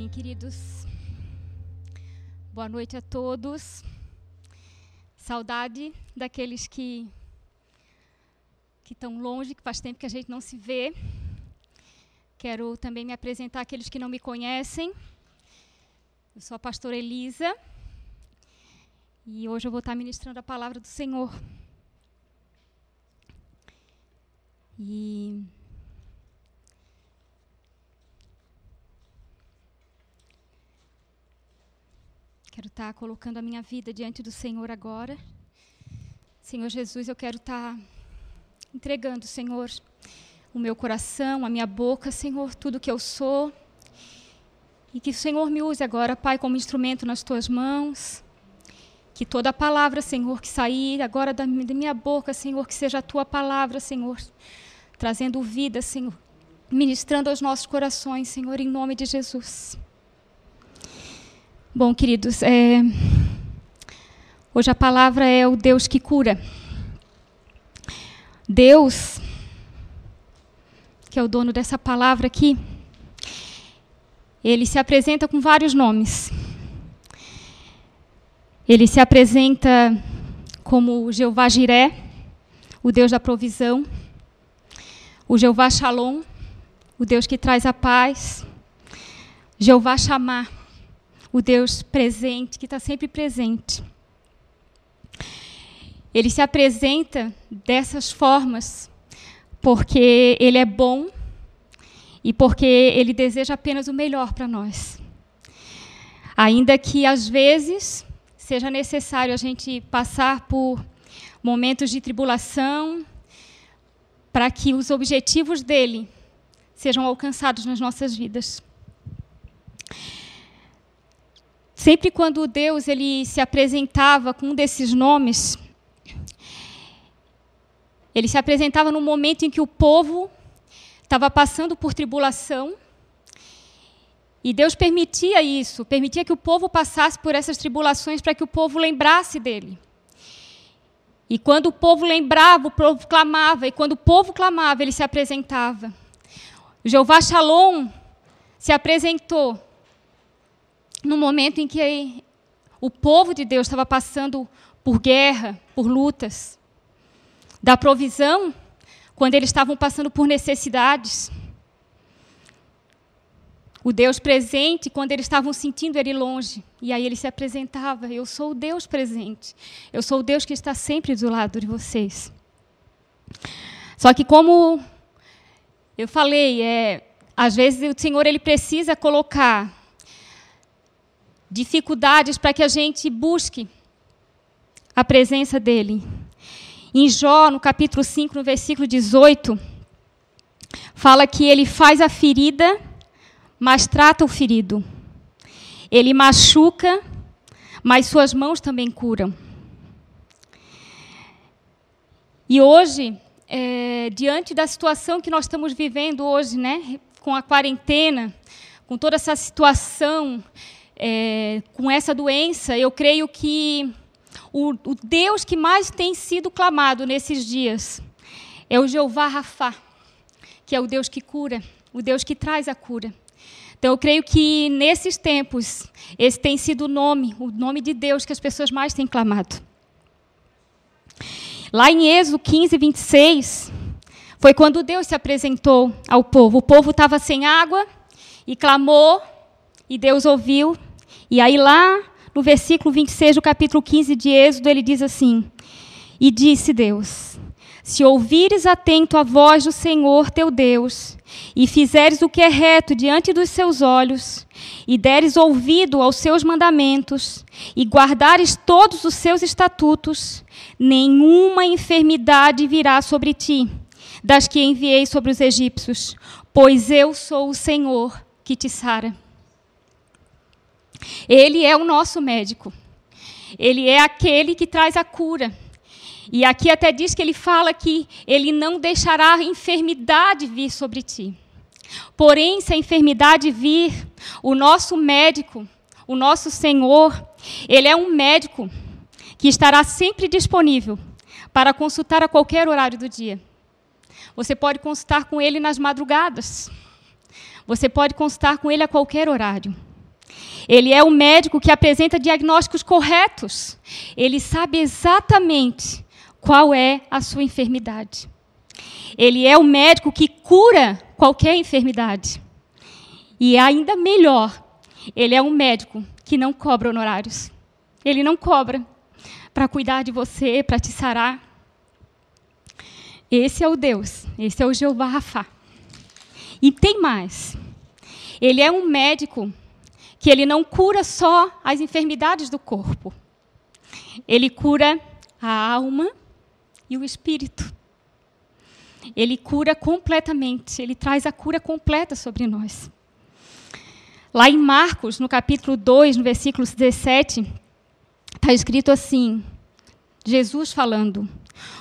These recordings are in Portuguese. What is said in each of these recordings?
Amém, queridos. Boa noite a todos. Saudade daqueles que que estão longe, que faz tempo que a gente não se vê. Quero também me apresentar àqueles que não me conhecem. Eu sou a pastora Elisa e hoje eu vou estar ministrando a palavra do Senhor. E Quero estar colocando a minha vida diante do Senhor agora. Senhor Jesus, eu quero estar entregando, Senhor, o meu coração, a minha boca, Senhor, tudo que eu sou. E que o Senhor me use agora, Pai, como instrumento nas tuas mãos. Que toda palavra, Senhor, que sair agora da minha boca, Senhor, que seja a tua palavra, Senhor, trazendo vida, Senhor, ministrando aos nossos corações, Senhor, em nome de Jesus. Bom, queridos, é... hoje a palavra é o Deus que cura. Deus, que é o dono dessa palavra aqui, ele se apresenta com vários nomes. Ele se apresenta como Jeová Jiré, o Deus da provisão, o Jeová Shalom, o Deus que traz a paz, Jeová Chamar, o Deus presente, que está sempre presente. Ele se apresenta dessas formas porque ele é bom e porque ele deseja apenas o melhor para nós. Ainda que às vezes seja necessário a gente passar por momentos de tribulação para que os objetivos dele sejam alcançados nas nossas vidas. Sempre quando Deus ele se apresentava com um desses nomes, ele se apresentava no momento em que o povo estava passando por tribulação. E Deus permitia isso, permitia que o povo passasse por essas tribulações para que o povo lembrasse dele. E quando o povo lembrava, o povo clamava, e quando o povo clamava, ele se apresentava. Jeová Shalom se apresentou no momento em que o povo de Deus estava passando por guerra, por lutas, da provisão, quando eles estavam passando por necessidades. O Deus presente, quando eles estavam sentindo ele longe. E aí ele se apresentava: Eu sou o Deus presente. Eu sou o Deus que está sempre do lado de vocês. Só que, como eu falei, é, às vezes o Senhor ele precisa colocar dificuldades para que a gente busque a presença dele. Em Jó, no capítulo 5, no versículo 18, fala que ele faz a ferida, mas trata o ferido. Ele machuca, mas suas mãos também curam. E hoje, é, diante da situação que nós estamos vivendo hoje, né, com a quarentena, com toda essa situação é, com essa doença, eu creio que o, o, Deus que mais tem sido clamado nesses dias é o Jeová Rafá, que é o Deus que cura, o Deus que traz a cura. Então, eu creio que nesses tempos, esse tem sido o nome, o nome de Deus que as pessoas mais têm clamado. Lá em Êxodo 15, 26, foi quando Deus se apresentou ao povo. O povo estava sem água e clamou, e Deus ouviu e aí, lá no versículo 26 do capítulo 15 de Êxodo, ele diz assim: E disse Deus: Se ouvires atento a voz do Senhor teu Deus, e fizeres o que é reto diante dos seus olhos, e deres ouvido aos seus mandamentos, e guardares todos os seus estatutos, nenhuma enfermidade virá sobre ti, das que enviei sobre os egípcios, pois eu sou o Senhor que te sara. Ele é o nosso médico. Ele é aquele que traz a cura. E aqui até diz que ele fala que ele não deixará a enfermidade vir sobre ti. Porém, se a enfermidade vir, o nosso médico, o nosso Senhor, ele é um médico que estará sempre disponível para consultar a qualquer horário do dia. Você pode consultar com ele nas madrugadas. Você pode consultar com ele a qualquer horário. Ele é o médico que apresenta diagnósticos corretos. Ele sabe exatamente qual é a sua enfermidade. Ele é o médico que cura qualquer enfermidade. E ainda melhor, ele é um médico que não cobra honorários. Ele não cobra para cuidar de você, para te sarar. Esse é o Deus, esse é o Jeová Rafa. E tem mais. Ele é um médico que ele não cura só as enfermidades do corpo. Ele cura a alma e o espírito. Ele cura completamente, ele traz a cura completa sobre nós. Lá em Marcos, no capítulo 2, no versículo 17, está escrito assim: Jesus falando: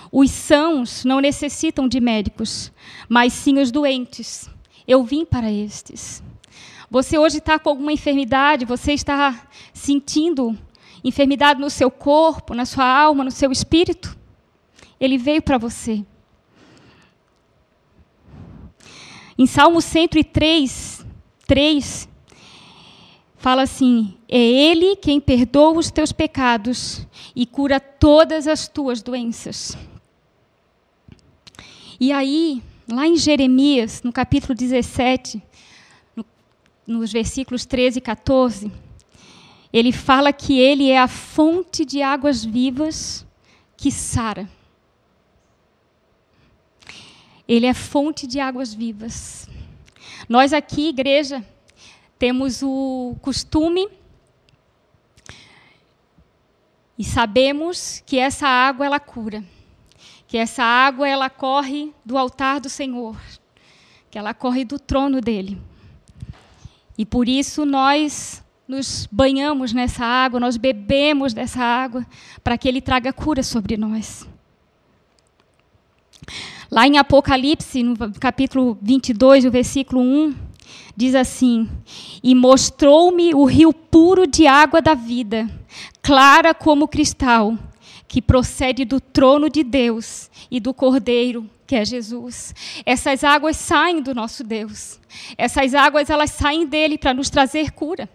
Os sãos não necessitam de médicos, mas sim os doentes. Eu vim para estes. Você hoje está com alguma enfermidade, você está sentindo enfermidade no seu corpo, na sua alma, no seu espírito? Ele veio para você. Em Salmo 103, 3, fala assim: É Ele quem perdoa os teus pecados e cura todas as tuas doenças. E aí, lá em Jeremias, no capítulo 17, no, nos versículos 13 e 14, ele fala que ele é a fonte de águas vivas que sara. Ele é fonte de águas vivas. Nós aqui, igreja, temos o costume e sabemos que essa água ela cura, que essa água ela corre do altar do Senhor, que ela corre do trono dele. E por isso nós nos banhamos nessa água, nós bebemos dessa água para que ele traga cura sobre nós. Lá em Apocalipse, no capítulo 22, o versículo 1, diz assim: E mostrou-me o rio puro de água da vida, clara como cristal, que procede do trono de Deus e do Cordeiro, que é Jesus. Essas águas saem do nosso Deus. Essas águas elas saem dele para nos trazer cura.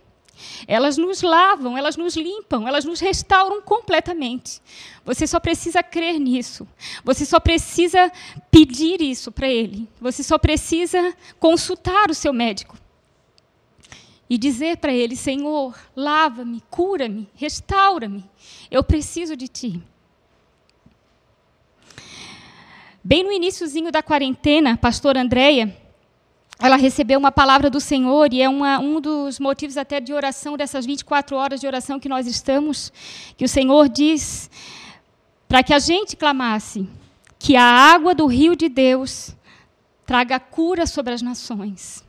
Elas nos lavam, elas nos limpam, elas nos restauram completamente. Você só precisa crer nisso. Você só precisa pedir isso para Ele. Você só precisa consultar o seu médico e dizer para Ele: Senhor, lava-me, cura-me, restaura-me. Eu preciso de Ti. Bem no iníciozinho da quarentena, a pastora Andréia ela recebeu uma palavra do Senhor e é uma, um dos motivos até de oração dessas 24 horas de oração que nós estamos, que o Senhor diz para que a gente clamasse que a água do rio de Deus traga cura sobre as nações.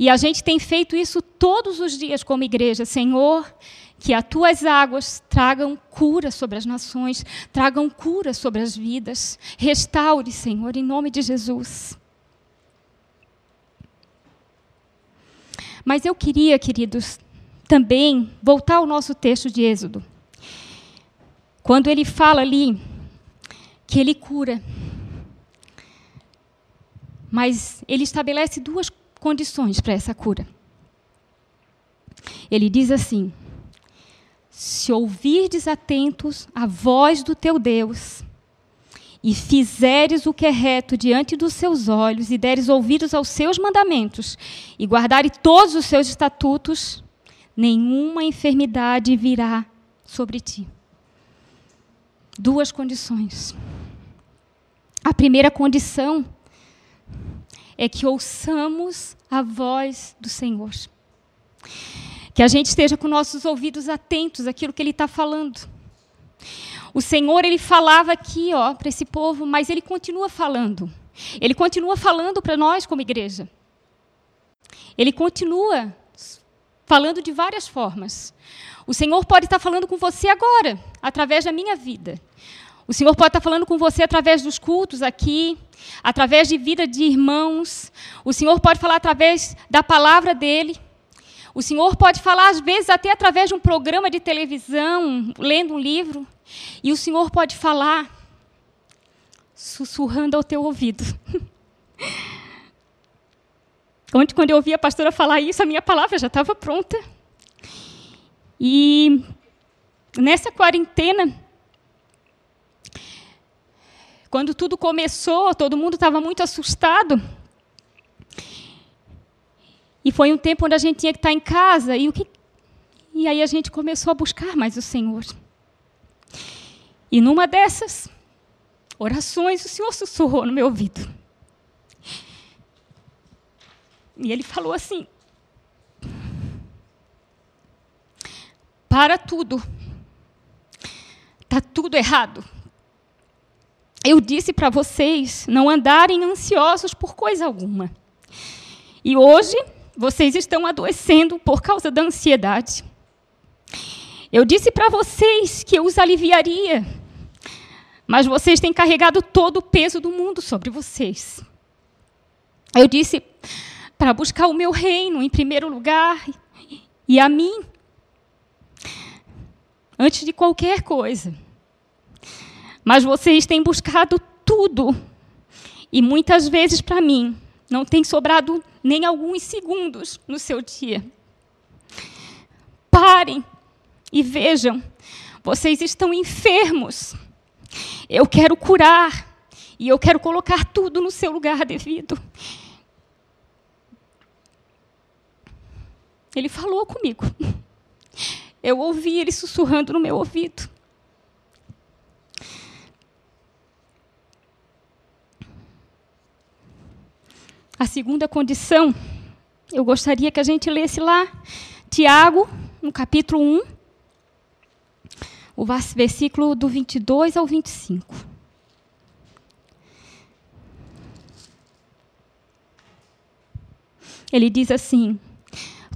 E a gente tem feito isso todos os dias como igreja, Senhor, que as tuas águas tragam cura sobre as nações, tragam cura sobre as vidas. Restaure, Senhor, em nome de Jesus. Mas eu queria, queridos, também voltar ao nosso texto de Êxodo. Quando ele fala ali que ele cura. Mas ele estabelece duas condições para essa cura. Ele diz assim: Se ouvirdes atentos a voz do teu Deus, e fizeres o que é reto diante dos seus olhos, e deres ouvidos aos seus mandamentos, e guardares todos os seus estatutos, nenhuma enfermidade virá sobre ti. Duas condições. A primeira condição é que ouçamos a voz do Senhor. Que a gente esteja com nossos ouvidos atentos àquilo que Ele está falando. O Senhor ele falava aqui, ó, para esse povo, mas ele continua falando. Ele continua falando para nós como igreja. Ele continua falando de várias formas. O Senhor pode estar falando com você agora, através da minha vida. O Senhor pode estar falando com você através dos cultos aqui, através de vida de irmãos. O Senhor pode falar através da palavra dele. O Senhor pode falar, às vezes, até através de um programa de televisão, lendo um livro. E o Senhor pode falar sussurrando ao teu ouvido. Onde, quando eu ouvi a pastora falar isso, a minha palavra já estava pronta. E nessa quarentena, quando tudo começou, todo mundo estava muito assustado. E foi um tempo onde a gente tinha que estar em casa e o que e aí a gente começou a buscar mais o Senhor. E numa dessas orações, o Senhor sussurrou no meu ouvido. E ele falou assim: Para tudo. Está tudo errado. Eu disse para vocês não andarem ansiosos por coisa alguma. E hoje vocês estão adoecendo por causa da ansiedade. Eu disse para vocês que eu os aliviaria, mas vocês têm carregado todo o peso do mundo sobre vocês. Eu disse para buscar o meu reino em primeiro lugar e a mim, antes de qualquer coisa. Mas vocês têm buscado tudo, e muitas vezes para mim não tem sobrado nem alguns segundos no seu dia. Parem e vejam, vocês estão enfermos. Eu quero curar e eu quero colocar tudo no seu lugar devido. Ele falou comigo. Eu ouvi ele sussurrando no meu ouvido. A segunda condição, eu gostaria que a gente lesse lá, Tiago, no capítulo 1, o versículo do 22 ao 25. Ele diz assim: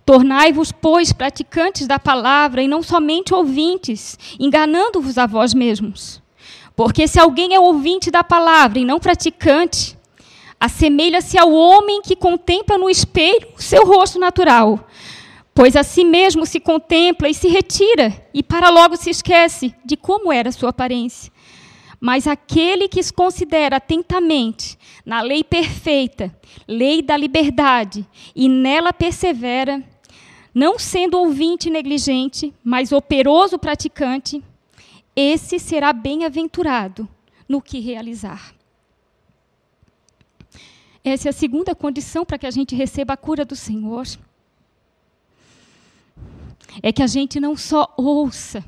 Tornai-vos, pois, praticantes da palavra e não somente ouvintes, enganando-vos a vós mesmos. Porque se alguém é ouvinte da palavra e não praticante, assemelha-se ao homem que contempla no espelho o seu rosto natural, pois a si mesmo se contempla e se retira, e para logo se esquece de como era sua aparência. Mas aquele que se considera atentamente na lei perfeita, lei da liberdade, e nela persevera, não sendo ouvinte negligente, mas operoso praticante, esse será bem-aventurado no que realizar. Essa é a segunda condição para que a gente receba a cura do Senhor é que a gente não só ouça,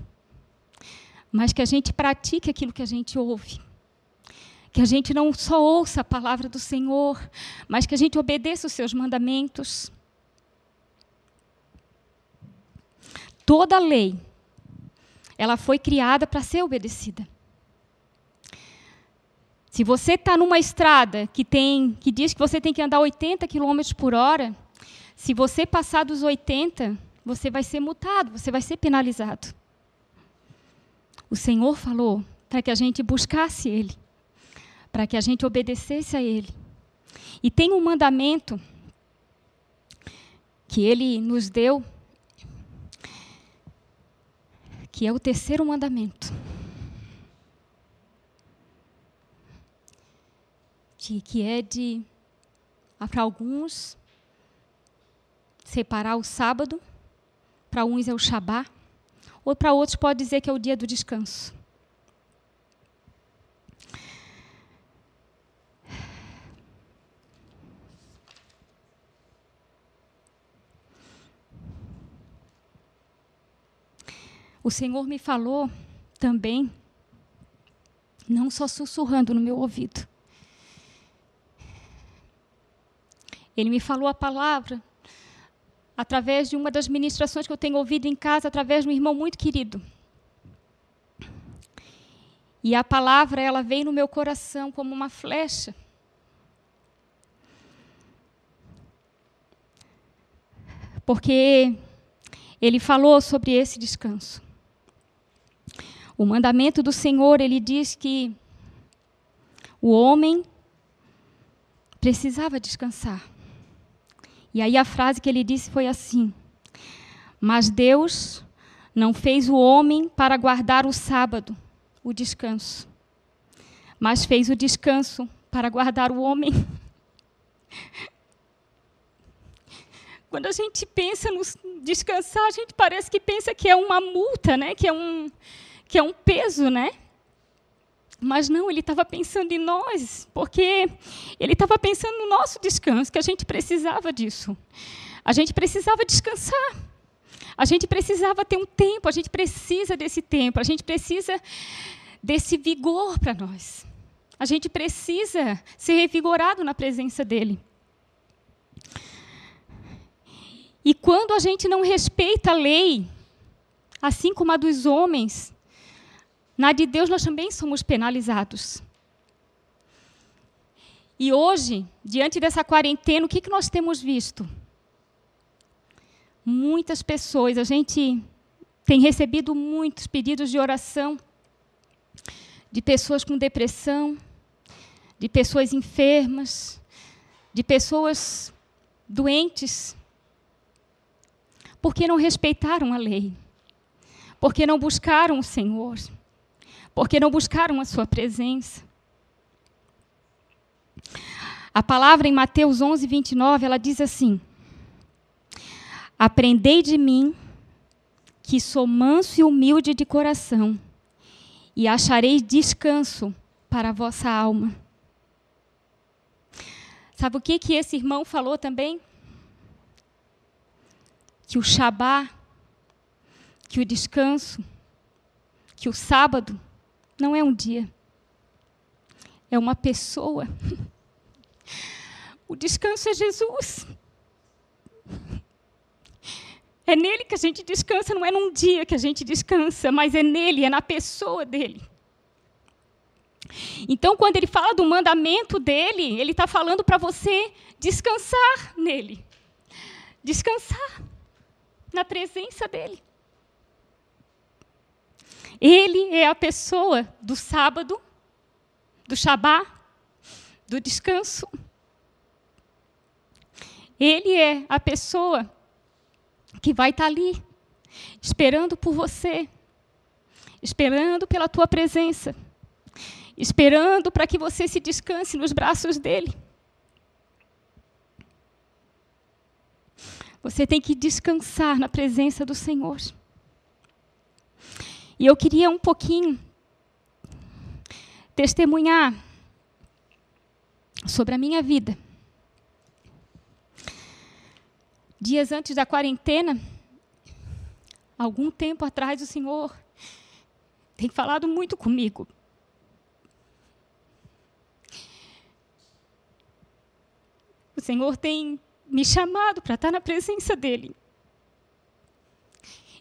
mas que a gente pratique aquilo que a gente ouve. Que a gente não só ouça a palavra do Senhor, mas que a gente obedeça os seus mandamentos. Toda lei, ela foi criada para ser obedecida. Se você está numa estrada que tem, que diz que você tem que andar 80 km por hora, se você passar dos 80, você vai ser multado, você vai ser penalizado. O Senhor falou para que a gente buscasse Ele, para que a gente obedecesse a Ele. E tem um mandamento que Ele nos deu, que é o terceiro mandamento. De, que é de, para alguns, separar o sábado para uns é o Shabá, ou para outros pode dizer que é o dia do descanso. O Senhor me falou também, não só sussurrando no meu ouvido. Ele me falou a palavra através de uma das ministrações que eu tenho ouvido em casa, através de um irmão muito querido. E a palavra, ela veio no meu coração como uma flecha. Porque ele falou sobre esse descanso. O mandamento do Senhor, ele diz que o homem precisava descansar. E aí a frase que ele disse foi assim: Mas Deus não fez o homem para guardar o sábado, o descanso, mas fez o descanso para guardar o homem. quando a gente pensa no descansar, a gente parece que pensa que é uma multa, né? que, é um, que é um peso, né? Mas não, ele estava pensando em nós, porque ele estava pensando no nosso descanso, que a gente precisava disso. A gente precisava descansar. A gente precisava ter um tempo, a gente precisa desse tempo, a gente precisa desse vigor para nós. A gente precisa ser revigorado na presença dele. E quando a gente não respeita a lei, assim como a dos homens, na de Deus nós também somos penalizados. E hoje, diante dessa quarentena, o que, que nós temos visto? Muitas pessoas, a gente tem recebido muitos pedidos de oração de pessoas com depressão, de pessoas enfermas, de pessoas doentes, porque não respeitaram a lei, porque não buscaram o Senhor, porque não buscaram a Sua presença. A palavra em Mateus 11, 29, ela diz assim: Aprendei de mim, que sou manso e humilde de coração, e achareis descanso para a vossa alma. Sabe o que, que esse irmão falou também? Que o Shabá, que o descanso, que o sábado não é um dia, é uma pessoa. O descanso é Jesus. É nele que a gente descansa, não é num dia que a gente descansa, mas é nele, é na pessoa dele. Então, quando ele fala do mandamento dele, ele está falando para você descansar nele. Descansar na presença dele. Ele é a pessoa do sábado, do Shabá, do descanso. Ele é a pessoa que vai estar ali, esperando por você, esperando pela tua presença, esperando para que você se descanse nos braços dele. Você tem que descansar na presença do Senhor. E eu queria um pouquinho testemunhar sobre a minha vida. Dias antes da quarentena, algum tempo atrás, o Senhor tem falado muito comigo. O Senhor tem me chamado para estar na presença dEle.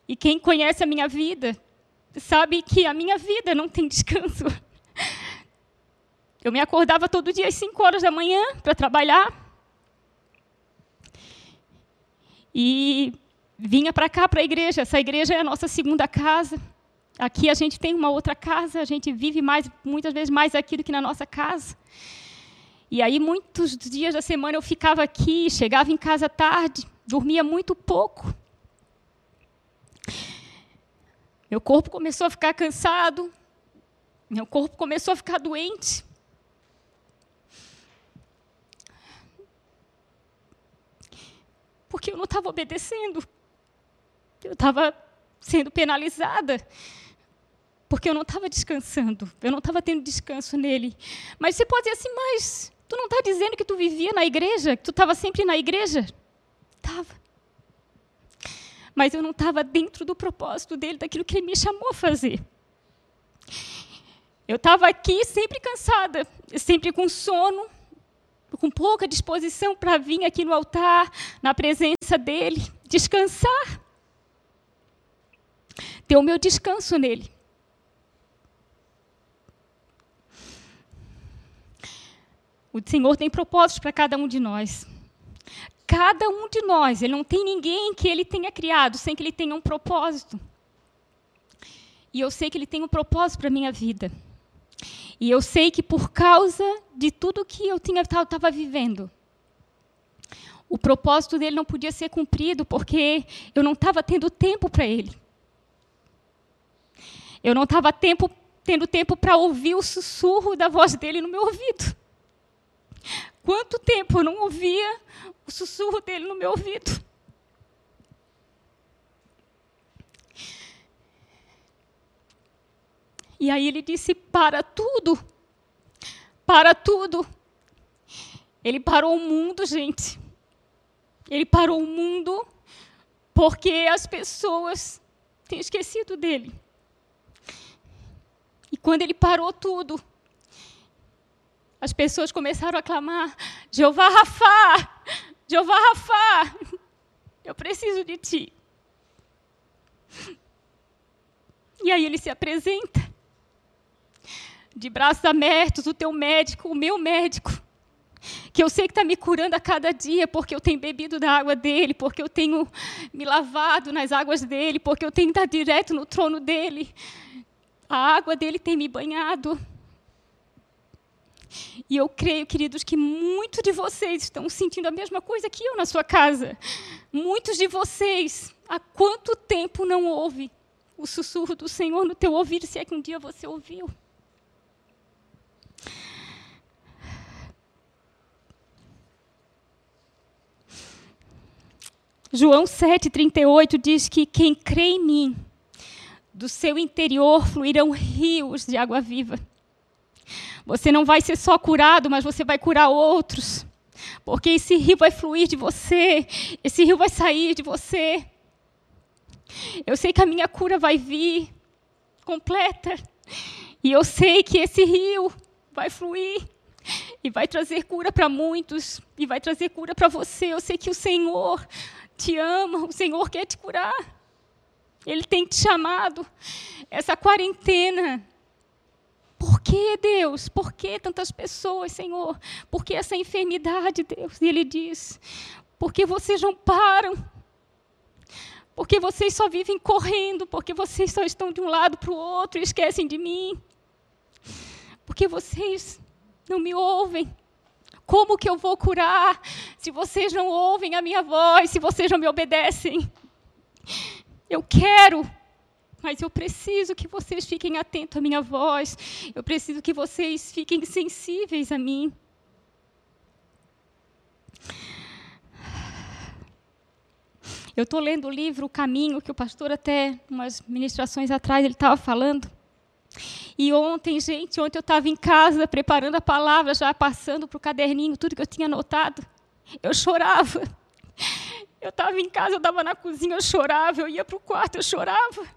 E quem conhece a minha vida sabe que a minha vida não tem descanso. Eu me acordava todo dia às 5 horas da manhã para trabalhar. E vinha para cá, para a igreja. Essa igreja é a nossa segunda casa. Aqui a gente tem uma outra casa, a gente vive mais, muitas vezes mais aqui do que na nossa casa. E aí, muitos dias da semana eu ficava aqui, chegava em casa tarde, dormia muito pouco. Meu corpo começou a ficar cansado, meu corpo começou a ficar doente. Porque eu não estava obedecendo. Eu estava sendo penalizada. Porque eu não estava descansando. Eu não estava tendo descanso nele. Mas você pode dizer assim, mas tu não está dizendo que tu vivia na igreja? Que tu estava sempre na igreja? Estava mas eu não estava dentro do propósito dele, daquilo que ele me chamou a fazer. Eu estava aqui sempre cansada, sempre com sono, com pouca disposição para vir aqui no altar, na presença dele, descansar. Ter o meu descanso nele. O Senhor tem propósitos para cada um de nós cada um de nós. Ele não tem ninguém que ele tenha criado sem que ele tenha um propósito. E eu sei que ele tem um propósito para a minha vida. E eu sei que por causa de tudo que eu estava vivendo, o propósito dele não podia ser cumprido porque eu não estava tendo tempo para ele. Eu não estava tempo, tendo tempo para ouvir o sussurro da voz dele no meu ouvido. Quanto tempo eu não ouvia o sussurro dele no meu ouvido. E aí ele disse: para tudo, para tudo. Ele parou o mundo, gente. Ele parou o mundo porque as pessoas têm esquecido dele. E quando ele parou tudo, as pessoas começaram a clamar: Jeová Rafa, Jeová Rafá, eu preciso de ti. E aí ele se apresenta, de braços abertos, o teu médico, o meu médico, que eu sei que está me curando a cada dia, porque eu tenho bebido da água dele, porque eu tenho me lavado nas águas dele, porque eu tenho estado direto no trono dele. A água dele tem me banhado. E eu creio, queridos, que muitos de vocês estão sentindo a mesma coisa que eu na sua casa. Muitos de vocês, há quanto tempo não ouve o sussurro do Senhor no teu ouvido, se é que um dia você ouviu? João 7,38 diz que quem crê em mim, do seu interior fluirão rios de água viva. Você não vai ser só curado, mas você vai curar outros. Porque esse rio vai fluir de você, esse rio vai sair de você. Eu sei que a minha cura vai vir completa. E eu sei que esse rio vai fluir e vai trazer cura para muitos e vai trazer cura para você. Eu sei que o Senhor te ama, o Senhor quer te curar. Ele tem te chamado. Essa quarentena. Por que, Deus? Por que tantas pessoas, Senhor? Por que essa enfermidade, Deus? E ele diz: porque vocês não param. Porque vocês só vivem correndo, porque vocês só estão de um lado para o outro e esquecem de mim. Porque vocês não me ouvem. Como que eu vou curar se vocês não ouvem a minha voz, se vocês não me obedecem? Eu quero, mas eu preciso que vocês fiquem atentos à minha voz. Eu preciso que vocês fiquem sensíveis a mim. Eu estou lendo o livro O Caminho, que o pastor até umas ministrações atrás ele estava falando. E ontem, gente, ontem eu estava em casa preparando a palavra, já passando para o caderninho tudo que eu tinha anotado. Eu chorava. Eu estava em casa, eu estava na cozinha, eu chorava. Eu ia para o quarto, eu chorava.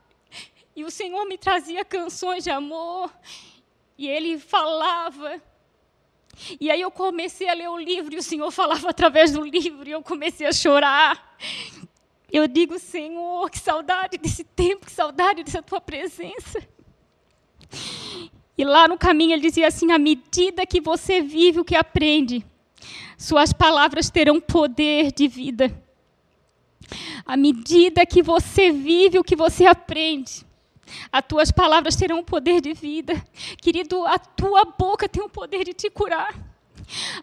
E o Senhor me trazia canções de amor. E Ele falava. E aí eu comecei a ler o livro e o Senhor falava através do livro e eu comecei a chorar. Eu digo, Senhor, que saudade desse tempo, que saudade dessa tua presença. E lá no caminho ele dizia assim: à medida que você vive o que aprende, suas palavras terão poder de vida. À medida que você vive o que você aprende, as tuas palavras terão poder de vida. Querido, a tua boca tem o poder de te curar.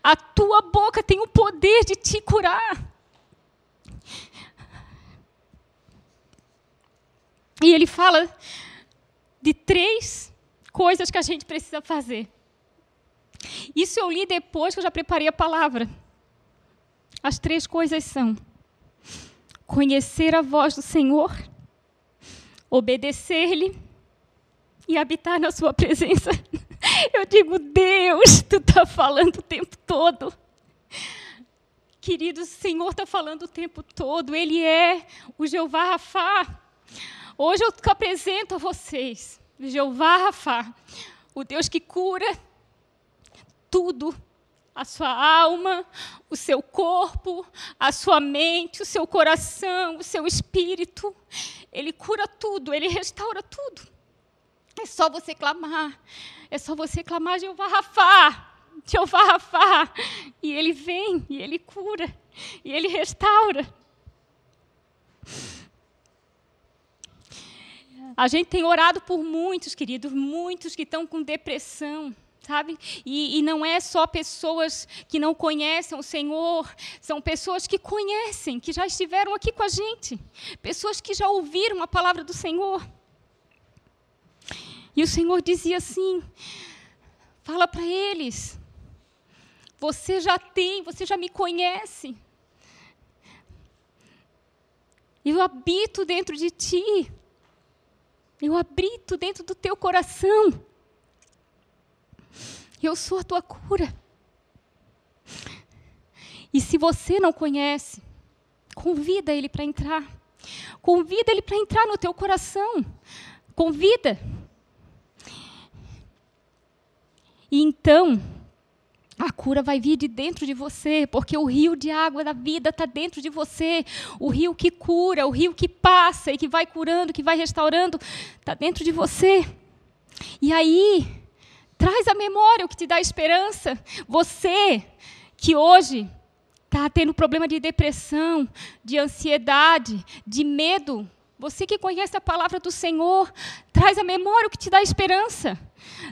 A tua boca tem o poder de te curar. E ele fala de três coisas que a gente precisa fazer. Isso eu li depois que eu já preparei a palavra. As três coisas são: conhecer a voz do Senhor, obedecer-lhe e habitar na sua presença. Eu digo, Deus, tu está falando o tempo todo. Queridos, o Senhor está falando o tempo todo. Ele é o Jeová Rafá. Hoje eu apresento a vocês Jeová Rafa, o Deus que cura tudo, a sua alma, o seu corpo, a sua mente, o seu coração, o seu espírito. Ele cura tudo, ele restaura tudo. É só você clamar, é só você clamar Jeová Rafa, Jeová Rafa, e ele vem, e ele cura, e ele restaura. A gente tem orado por muitos, queridos, muitos que estão com depressão, sabe? E, e, não é só pessoas que não conhecem o Senhor, são pessoas que conhecem, que já estiveram aqui com a gente, pessoas que já ouviram a palavra do Senhor. E o Senhor dizia assim: fala para eles, você já tem, você já me conhece. Eu habito dentro de ti. Eu habito dentro do teu coração. Eu sou a tua cura. E se você não conhece, convida ele para entrar. Convida ele para entrar no teu coração. Convida. E então, a cura vai vir de dentro de você, porque o rio de água da vida está dentro de você. O rio que cura, o rio que passa e que vai curando, que vai restaurando, está dentro de você. E aí, traz a memória o que te dá esperança. Você que hoje está tendo problema de depressão, de ansiedade, de medo, você que conhece a palavra do Senhor, traz a memória o que te dá esperança.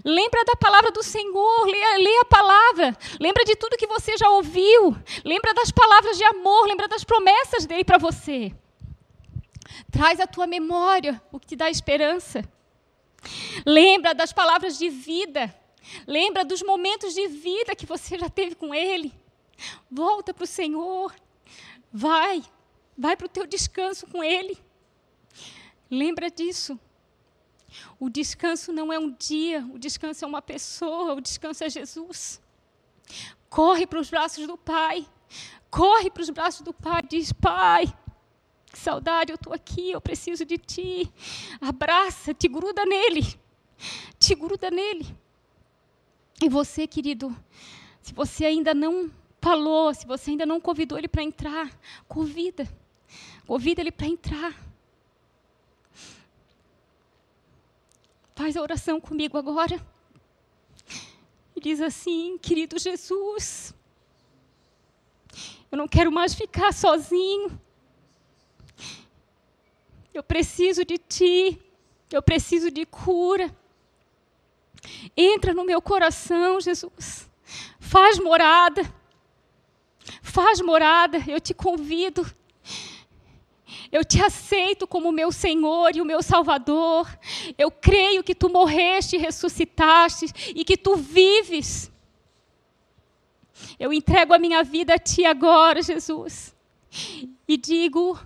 Lembra da palavra do Senhor, leia, leia a palavra. Lembra de tudo que você já ouviu. Lembra das palavras de amor, lembra das promessas dele para você. Traz à tua memória o que te dá esperança. Lembra das palavras de vida. Lembra dos momentos de vida que você já teve com ele. Volta para o Senhor. Vai, vai para o teu descanso com ele. Lembra disso. O descanso não é um dia, o descanso é uma pessoa, o descanso é Jesus. Corre para os braços do Pai. Corre para os braços do Pai. Diz: Pai, que saudade, eu estou aqui, eu preciso de Ti. Abraça, te gruda nele. Te gruda nele. E você, querido, se você ainda não falou, se você ainda não convidou ele para entrar, convida. Convida ele para entrar. Faz a oração comigo agora. E diz assim: Querido Jesus, eu não quero mais ficar sozinho. Eu preciso de Ti. Eu preciso de cura. Entra no meu coração, Jesus. Faz morada. Faz morada. Eu te convido. Eu te aceito como meu Senhor e o meu Salvador. Eu creio que tu morreste e ressuscitaste e que tu vives. Eu entrego a minha vida a ti agora, Jesus. E digo: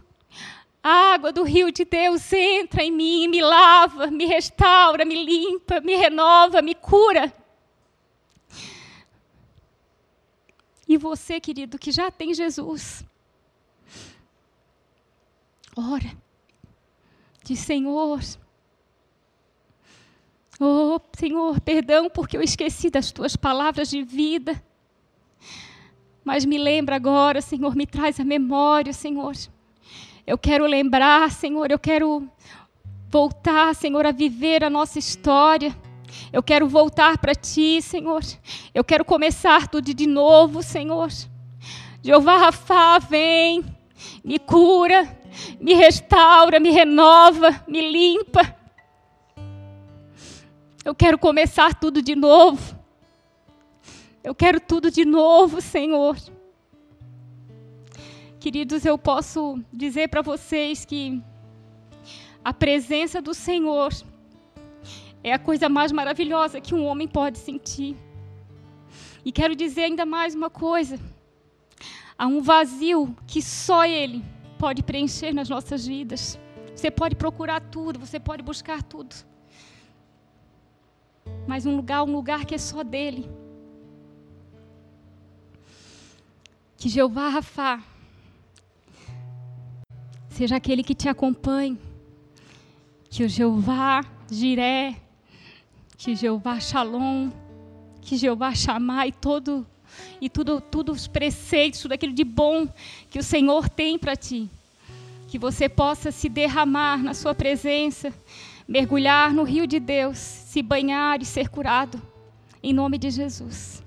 a água do rio de Deus entra em mim, me lava, me restaura, me limpa, me renova, me cura. E você, querido, que já tem Jesus, Ora. Diz, Senhor. Oh, Senhor, perdão porque eu esqueci das tuas palavras de vida. Mas me lembra agora, Senhor, me traz a memória, Senhor. Eu quero lembrar, Senhor, eu quero voltar, Senhor, a viver a nossa história. Eu quero voltar para ti, Senhor. Eu quero começar tudo de novo, Senhor. Jeová Rafa, vem, me cura, me restaura, me renova, me limpa. Eu quero começar tudo de novo. Eu quero tudo de novo, Senhor. Queridos, eu posso dizer para vocês que a presença do Senhor é a coisa mais maravilhosa que um homem pode sentir. E quero dizer ainda mais uma coisa: há um vazio que só Ele pode preencher nas nossas vidas. Você pode procurar tudo, você pode buscar tudo. Mas um lugar, um lugar que é só dele. Que Jeová Rafa seja aquele que te acompanhe. Que o Jeová Jiré, que Jeová Shalom, que Jeová Chamar e todo e tudo, tudo os preceitos, tudo aquilo de bom que o Senhor tem para ti. Que você possa se derramar na sua presença, mergulhar no rio de Deus, se banhar e ser curado. Em nome de Jesus.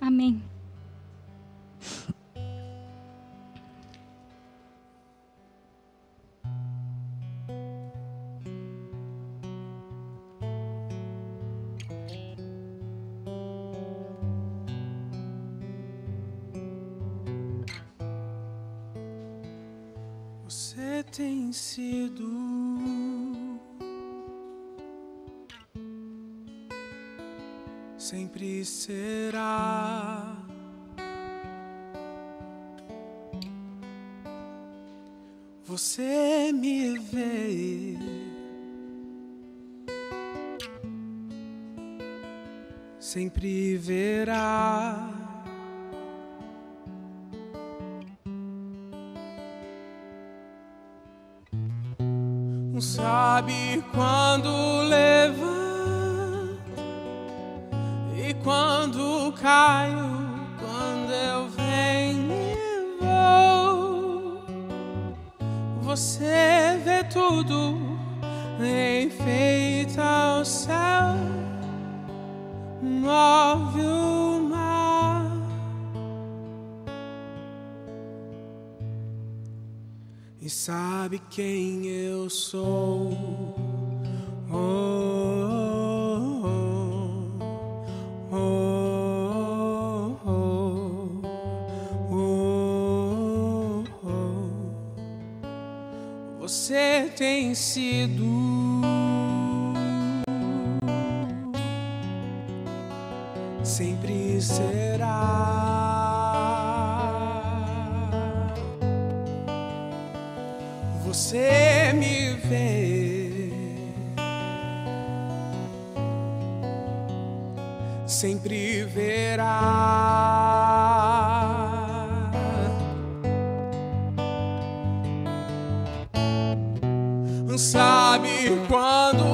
Amém. vencido. Sempre será. Você me vê. Sempre verá. Sabe quando levanta e quando caio, quando eu venho e vou. Você vê tudo, enfeita o sabe quem eu sou. Oh, oh, oh, oh, oh, oh. Você tem sido sempre será. Você me vê, sempre verá. Sabe quando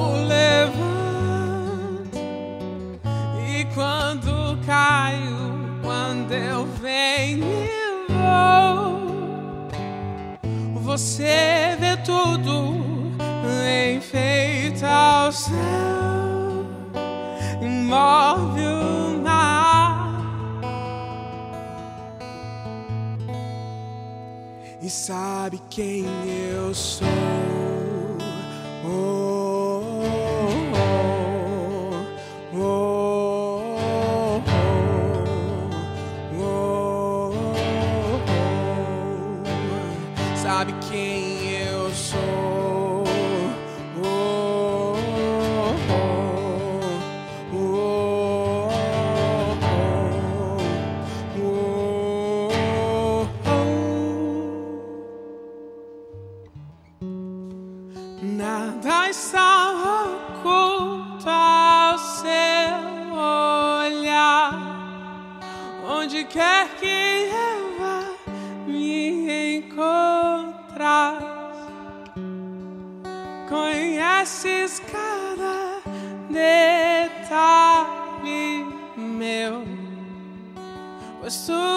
Você vê tudo, enfeita o céu, move o mar. E sabe quem eu sou? Sabe quem eu sou? Pois tu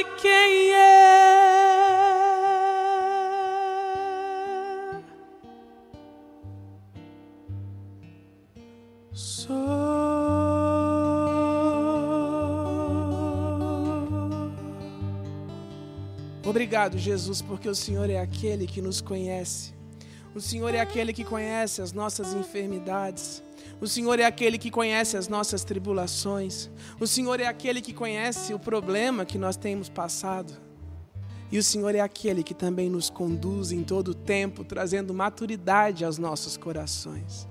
Sabe quem é? Obrigado, Jesus, porque o Senhor é aquele que nos conhece. O Senhor é aquele que conhece as nossas enfermidades. O Senhor é aquele que conhece as nossas tribulações. O Senhor é aquele que conhece o problema que nós temos passado. E o Senhor é aquele que também nos conduz em todo o tempo, trazendo maturidade aos nossos corações.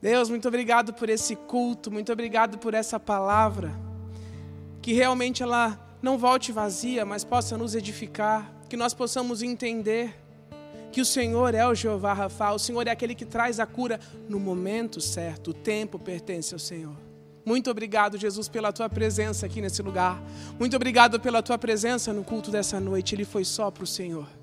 Deus, muito obrigado por esse culto, muito obrigado por essa palavra. Que realmente ela não volte vazia, mas possa nos edificar, que nós possamos entender que o Senhor é o Jeová Rafa, o Senhor é aquele que traz a cura no momento certo, o tempo pertence ao Senhor. Muito obrigado, Jesus, pela tua presença aqui nesse lugar. Muito obrigado pela tua presença no culto dessa noite. Ele foi só para o Senhor.